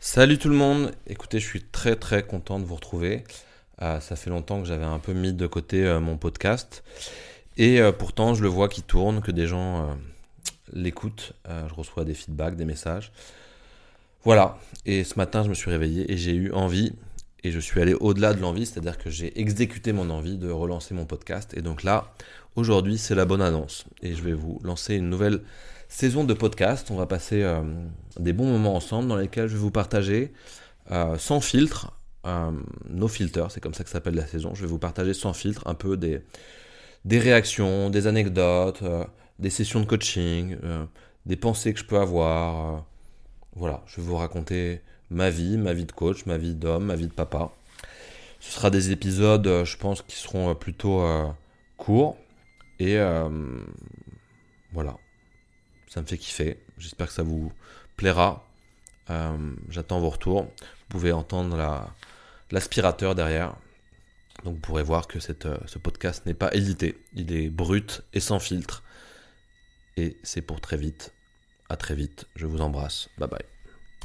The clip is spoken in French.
Salut tout le monde, écoutez, je suis très très content de vous retrouver. Euh, ça fait longtemps que j'avais un peu mis de côté euh, mon podcast. Et euh, pourtant, je le vois qui tourne, que des gens l'écoutent. je reçois des feedbacks, des messages. Voilà, et ce matin, je me suis réveillé et j'ai eu envie, et je suis allé au-delà de l'envie, c'est-à-dire que j'ai exécuté mon envie de relancer mon podcast. Et donc là, aujourd'hui, c'est la bonne annonce. Et je vais vous lancer une nouvelle saison de podcast. On va passer euh, des bons moments ensemble dans lesquels je vais vous partager euh, sans filtre, euh, nos filters, c'est comme ça que s'appelle la saison. Je vais vous partager sans filtre un peu des, des réactions, des anecdotes, des sessions de coaching, des pensées que je peux avoir. Voilà, je vais vous raconter ma vie, ma vie de coach, ma vie d'homme, ma vie de papa. Ce sera des épisodes, je pense, qui seront plutôt courts. Et voilà, ça me fait kiffer. J'espère que ça vous plaira. Euh, j'attends vos retours. Vous pouvez entendre l'aspirateur derrière. Donc vous pourrez voir que euh, ce podcast n'est pas édité. Il est brut et sans filtre. Et c'est pour très vite. À très vite. Je vous embrasse. Bye bye.